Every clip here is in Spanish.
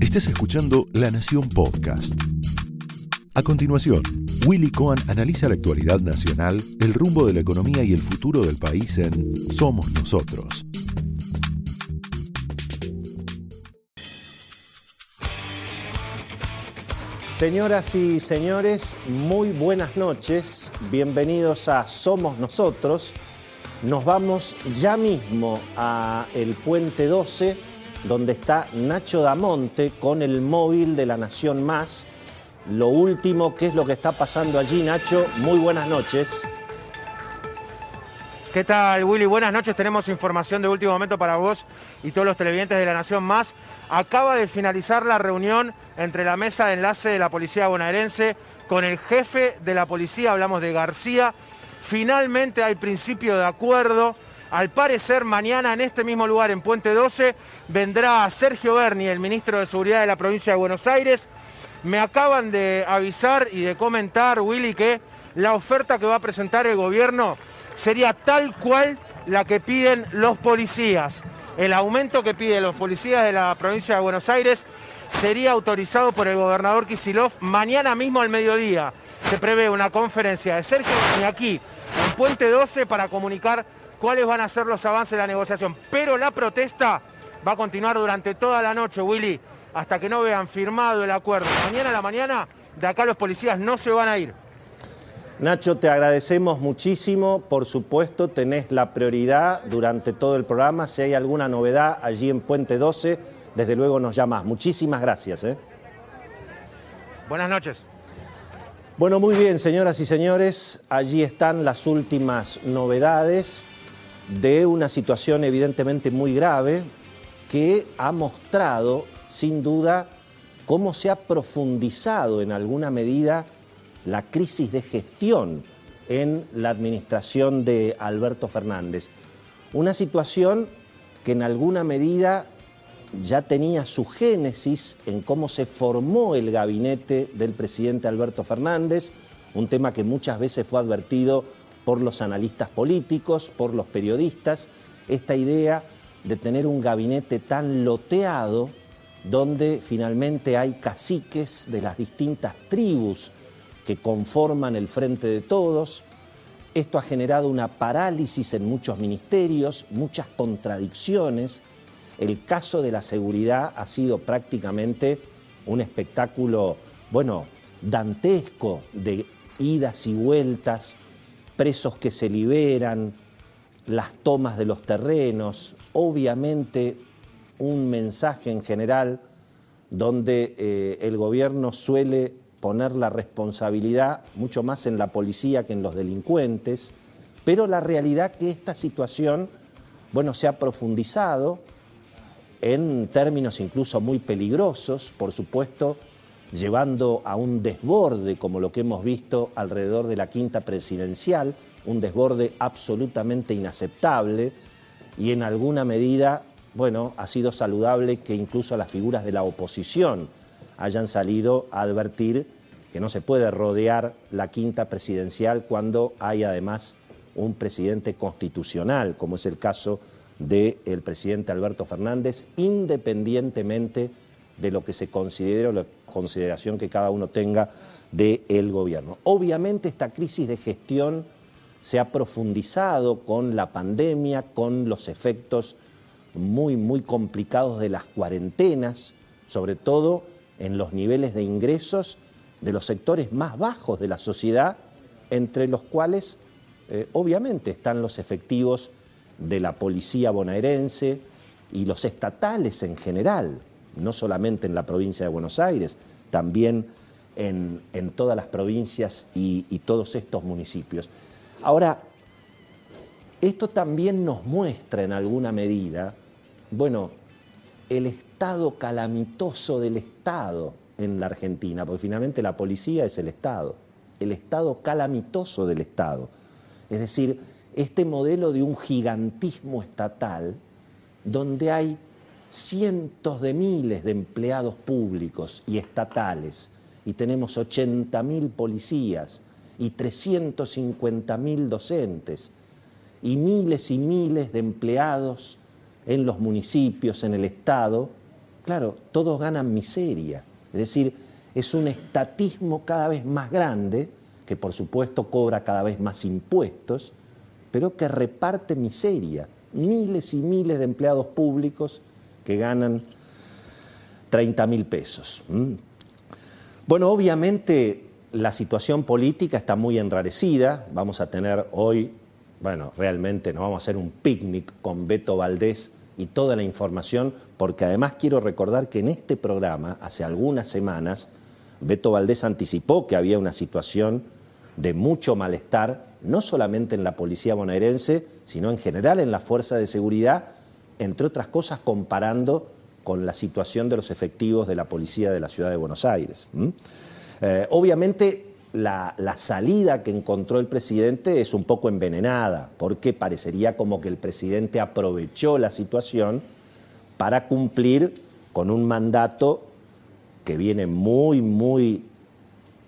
Estás escuchando La Nación Podcast. A continuación, Willy Cohen analiza la actualidad nacional, el rumbo de la economía y el futuro del país en Somos Nosotros. Señoras y señores, muy buenas noches. Bienvenidos a Somos Nosotros. Nos vamos ya mismo a el Puente 12, donde está Nacho Damonte con el móvil de la Nación Más. Lo último, ¿qué es lo que está pasando allí, Nacho? Muy buenas noches. ¿Qué tal, Willy? Buenas noches. Tenemos información de último momento para vos y todos los televidentes de La Nación Más. Acaba de finalizar la reunión entre la mesa de enlace de la Policía Bonaerense con el jefe de la policía, hablamos de García. Finalmente hay principio de acuerdo. Al parecer, mañana en este mismo lugar, en Puente 12, vendrá Sergio Berni, el ministro de Seguridad de la provincia de Buenos Aires. Me acaban de avisar y de comentar, Willy, que la oferta que va a presentar el gobierno sería tal cual la que piden los policías. El aumento que piden los policías de la provincia de Buenos Aires sería autorizado por el gobernador Kisilov mañana mismo al mediodía. Se prevé una conferencia de Sergio aquí, en Puente 12, para comunicar cuáles van a ser los avances de la negociación. Pero la protesta va a continuar durante toda la noche, Willy, hasta que no vean firmado el acuerdo. Mañana a la mañana, de acá los policías no se van a ir. Nacho, te agradecemos muchísimo. Por supuesto, tenés la prioridad durante todo el programa. Si hay alguna novedad allí en Puente 12, desde luego nos llamas. Muchísimas gracias. ¿eh? Buenas noches. Bueno, muy bien, señoras y señores. Allí están las últimas novedades de una situación evidentemente muy grave que ha mostrado, sin duda, cómo se ha profundizado en alguna medida la crisis de gestión en la administración de Alberto Fernández. Una situación que en alguna medida ya tenía su génesis en cómo se formó el gabinete del presidente Alberto Fernández, un tema que muchas veces fue advertido por los analistas políticos, por los periodistas, esta idea de tener un gabinete tan loteado donde finalmente hay caciques de las distintas tribus que conforman el frente de todos. Esto ha generado una parálisis en muchos ministerios, muchas contradicciones. El caso de la seguridad ha sido prácticamente un espectáculo, bueno, dantesco de idas y vueltas, presos que se liberan, las tomas de los terrenos, obviamente un mensaje en general donde eh, el gobierno suele poner la responsabilidad mucho más en la policía que en los delincuentes, pero la realidad que esta situación, bueno, se ha profundizado en términos incluso muy peligrosos, por supuesto, llevando a un desborde como lo que hemos visto alrededor de la quinta presidencial, un desborde absolutamente inaceptable y en alguna medida, bueno, ha sido saludable que incluso las figuras de la oposición hayan salido a advertir que no se puede rodear la quinta presidencial cuando hay además un presidente constitucional, como es el caso del presidente Alberto Fernández, independientemente de lo que se considere o la consideración que cada uno tenga del gobierno. Obviamente esta crisis de gestión se ha profundizado con la pandemia, con los efectos muy, muy complicados de las cuarentenas, sobre todo en los niveles de ingresos de los sectores más bajos de la sociedad, entre los cuales eh, obviamente están los efectivos de la policía bonaerense y los estatales en general, no solamente en la provincia de Buenos Aires, también en, todas las provincias y, y todos estos municipios. Ahora, esto también nos muestra en alguna medida, bueno, el estado calamitoso del Estado en la Argentina, porque finalmente la policía es el Estado, el estado calamitoso del Estado. Es decir, este modelo de un gigantismo estatal donde hay cientos de miles de empleados públicos y estatales y tenemos 80.000 policías y 350.000 docentes y miles y miles de empleados en los municipios, en el Estado, claro, todos ganan miseria. Es decir, es un estatismo cada vez más grande, que por supuesto cobra cada vez más impuestos, pero que reparte miseria. Miles y miles de empleados públicos que ganan 30 mil pesos. Bueno, obviamente la situación política está muy enrarecida. Vamos a tener hoy, bueno, realmente nos vamos a hacer un picnic con Beto Valdés y toda la información, porque además quiero recordar que en este programa, hace algunas semanas, Beto Valdés anticipó que había una situación de mucho malestar, no solamente en la policía bonaerense, sino en general en la fuerza de seguridad, entre otras cosas comparando con la situación de los efectivos de la policía de la ciudad de Buenos Aires. Eh, obviamente la, salida que encontró el presidente es un poco envenenada, porque parecería como que el presidente aprovechó la situación para cumplir con un mandato que viene muy, muy,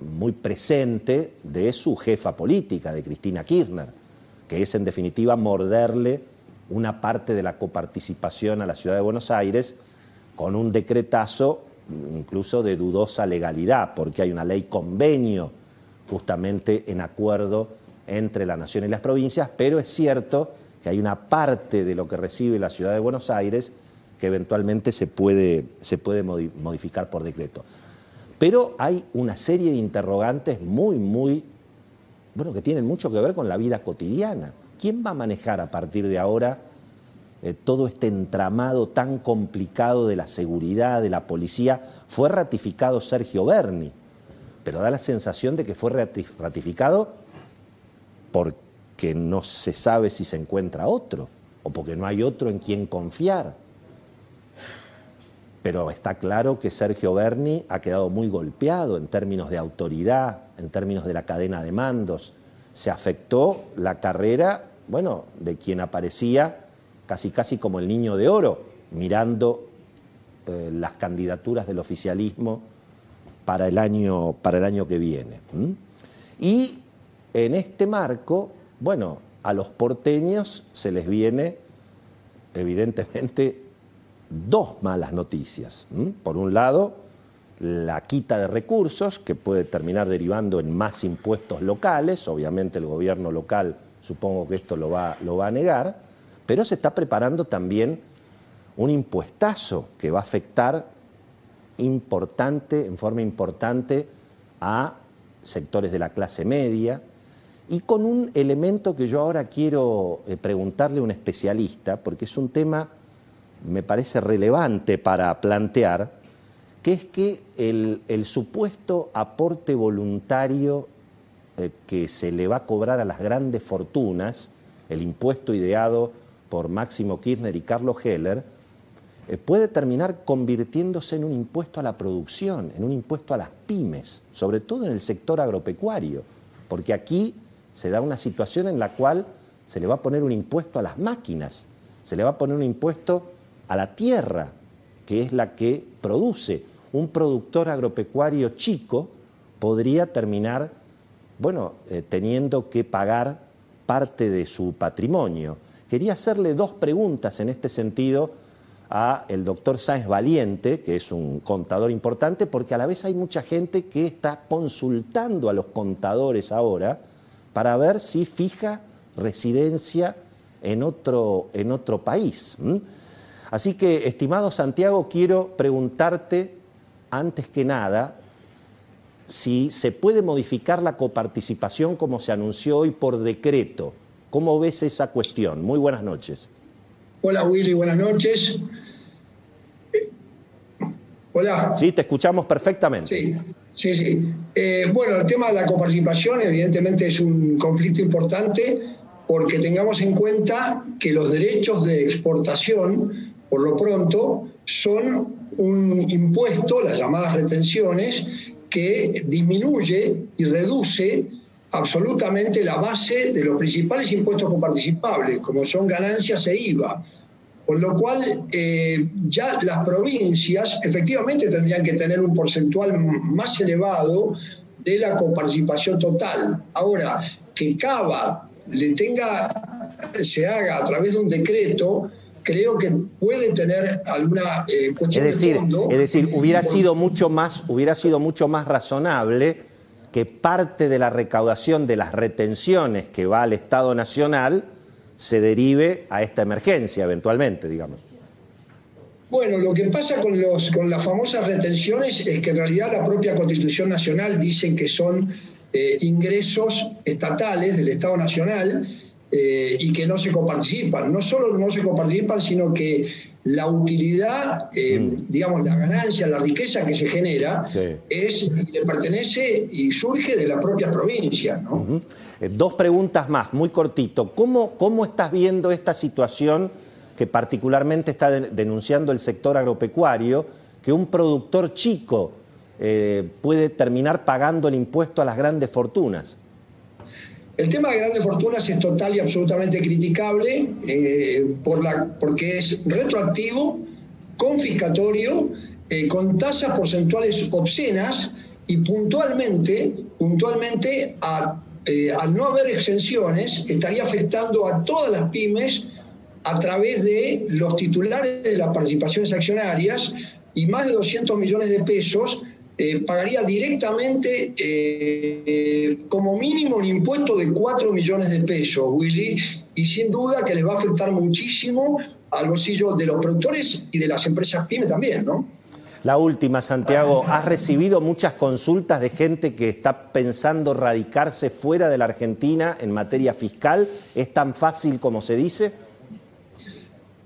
muy presente de su jefa política, de Cristina Kirchner, que es en definitiva morderle una parte de la coparticipación a la ciudad de Buenos Aires con un decretazo incluso de dudosa legalidad, porque hay una ley convenio justamente en acuerdo entre la nación y las provincias, pero es cierto que hay una parte de lo que recibe la ciudad de Buenos Aires que eventualmente se puede, se puede modificar por decreto. Pero hay una serie de interrogantes muy, muy, bueno, que tienen mucho que ver con la vida cotidiana. ¿Quién va a manejar a partir de ahora eh, todo este entramado tan complicado de la seguridad, de la policía, fue ratificado Sergio Berni, pero da la sensación de que fue ratificado porque no se sabe si se encuentra otro o porque no hay otro en quien confiar. Pero está claro que Sergio Berni ha quedado muy golpeado en términos de autoridad, en términos de la cadena de mandos. Se afectó la carrera, bueno, de quien aparecía casi casi como el niño de oro, mirando eh, las candidaturas del oficialismo para el año, para el año que viene. Y en este marco, bueno, a los porteños se les viene, evidentemente, dos malas noticias. Por un lado, la quita de recursos, que puede terminar derivando en más impuestos locales, obviamente el gobierno local supongo que esto lo va, lo va a negar, pero se está preparando también un impuestazo que va a afectar importante, en forma importante a sectores de la clase media y con un elemento que yo ahora quiero eh, preguntarle a un especialista, porque es un tema, me parece relevante para plantear, que es que el, supuesto aporte voluntario eh, que se le va a cobrar a las grandes fortunas, el impuesto ideado por Máximo Kirchner y Carlos Heller, eh, puede terminar convirtiéndose en un impuesto a la producción, en un impuesto a las pymes, sobre todo en el sector agropecuario, porque aquí se da una situación en la cual se le va a poner un impuesto a las máquinas, se le va a poner un impuesto a la tierra, que es la que produce. Un productor agropecuario chico podría terminar, bueno, eh, teniendo que pagar parte de su patrimonio. Quería hacerle dos preguntas en este sentido a el doctor Sáenz Valiente, que es un contador importante, porque a la vez hay mucha gente que está consultando a los contadores ahora para ver si fija residencia en otro, en otro país. Así que, estimado Santiago, quiero preguntarte, antes que nada, si se puede modificar la coparticipación como se anunció hoy por decreto ¿Cómo ves esa cuestión? Muy buenas noches. Hola Willy, buenas noches. Hola. Sí, te escuchamos perfectamente. Sí, sí, sí. Eh, bueno, el tema de la coparticipación evidentemente es un conflicto importante porque tengamos en cuenta que los derechos de exportación, por lo pronto, son un impuesto, las llamadas retenciones, que disminuye y reduce absolutamente la base de los principales impuestos coparticipables, como son ganancias e IVA. Con lo cual, eh, ya las provincias efectivamente tendrían que tener un porcentual más elevado de la coparticipación total. Ahora, que Cava le tenga, se haga a través de un decreto, creo que puede tener alguna eh, cuestión es decir, de fondo. Es decir, hubiera sido mucho más, hubiera sido mucho más razonable que parte de la recaudación de las retenciones que va al Estado Nacional se derive a esta emergencia eventualmente, digamos. Bueno, lo que pasa con, los, con las famosas retenciones es que en realidad la propia Constitución Nacional dice que son eh, ingresos estatales del Estado Nacional eh, y que no se coparticipan. No solo no se coparticipan, sino que la utilidad, eh, mm. digamos, la ganancia, la riqueza que se genera, es le pertenece y surge de las propias provincias. ¿no? Dos preguntas más, muy cortito. ¿Cómo, ¿Cómo estás viendo esta situación que particularmente está denunciando el sector agropecuario, que un productor chico puede terminar pagando el impuesto a las grandes fortunas? El tema de grandes fortunas es total y absolutamente criticable eh, por la, porque es retroactivo, confiscatorio, eh, con tasas porcentuales obscenas y puntualmente, puntualmente eh, al no haber exenciones, estaría afectando a todas las pymes a través de los titulares de las participaciones accionarias y más de 200 millones de pesos eh, pagaría directamente eh, como mínimo un impuesto de 4 millones de pesos, Willy, y sin duda que les va a afectar muchísimo al bolsillo de los productores y de las empresas pyme también, ¿no? La última, Santiago, ¿has recibido muchas consultas de gente que está pensando radicarse fuera de la Argentina en materia fiscal? ¿Es tan fácil como se dice?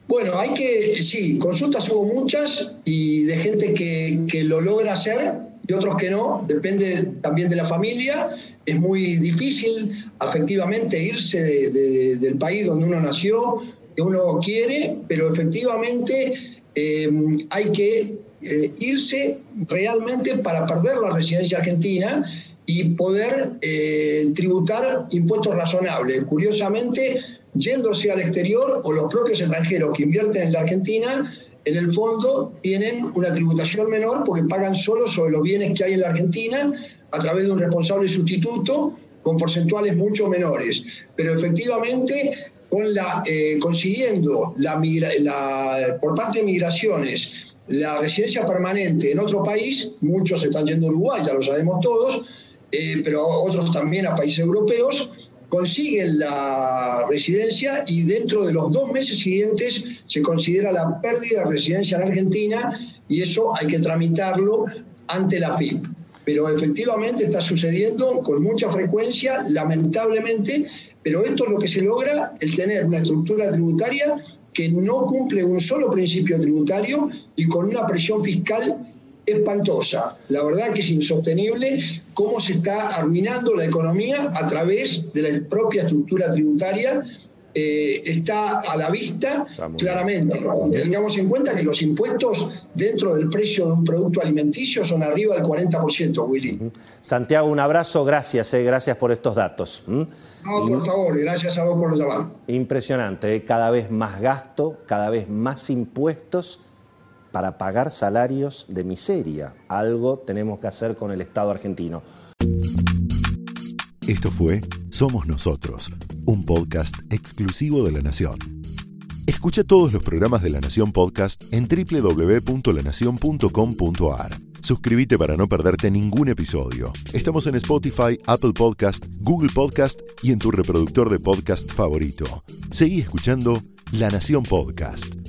Bueno, hay que, sí, consultas hubo muchas y de gente que, que, lo logra hacer y otros que no, depende también de la familia. Es muy difícil, efectivamente, irse del país donde uno nació, que uno quiere, pero efectivamente eh, hay que eh, irse realmente para perder la residencia argentina y poder eh, tributar impuestos razonables. Curiosamente, yéndose al exterior o los propios extranjeros que invierten en la Argentina, en el fondo tienen una tributación menor porque pagan solo sobre los bienes que hay en la Argentina a través de un responsable sustituto con porcentuales mucho menores. Pero efectivamente, con la, eh, consiguiendo la, la, por parte de migraciones la residencia permanente en otro país, muchos están yendo a Uruguay, ya lo sabemos todos, eh, pero otros también a países europeos, consiguen la residencia y dentro de los dos meses siguientes se considera la pérdida de residencia en Argentina y eso hay que tramitarlo ante la FIP. Pero efectivamente está sucediendo con mucha frecuencia, lamentablemente, pero esto es lo que se logra, el tener una estructura tributaria que no cumple un solo principio tributario y con una presión fiscal espantosa. La verdad que es insostenible cómo se está arruinando la economía a través de la propia estructura tributaria. Eh, está a la vista claramente. Tengamos en cuenta que los impuestos dentro del precio de un producto alimenticio son arriba del 40%, Willy. Santiago, un abrazo, gracias, eh, gracias por estos datos. No, por favor, gracias a vos por llamar. Impresionante, eh, cada vez más gasto, cada vez más impuestos para pagar salarios de miseria. Algo tenemos que hacer con el Estado argentino. Esto fue Somos Nosotros, un podcast exclusivo de La Nación. Escucha todos los programas de La Nación Podcast en www.lanacion.com.ar. Suscríbete para no perderte ningún episodio. Estamos en Spotify, Apple Podcast, Google Podcast y en tu reproductor de podcast favorito. Seguí escuchando La Nación Podcast.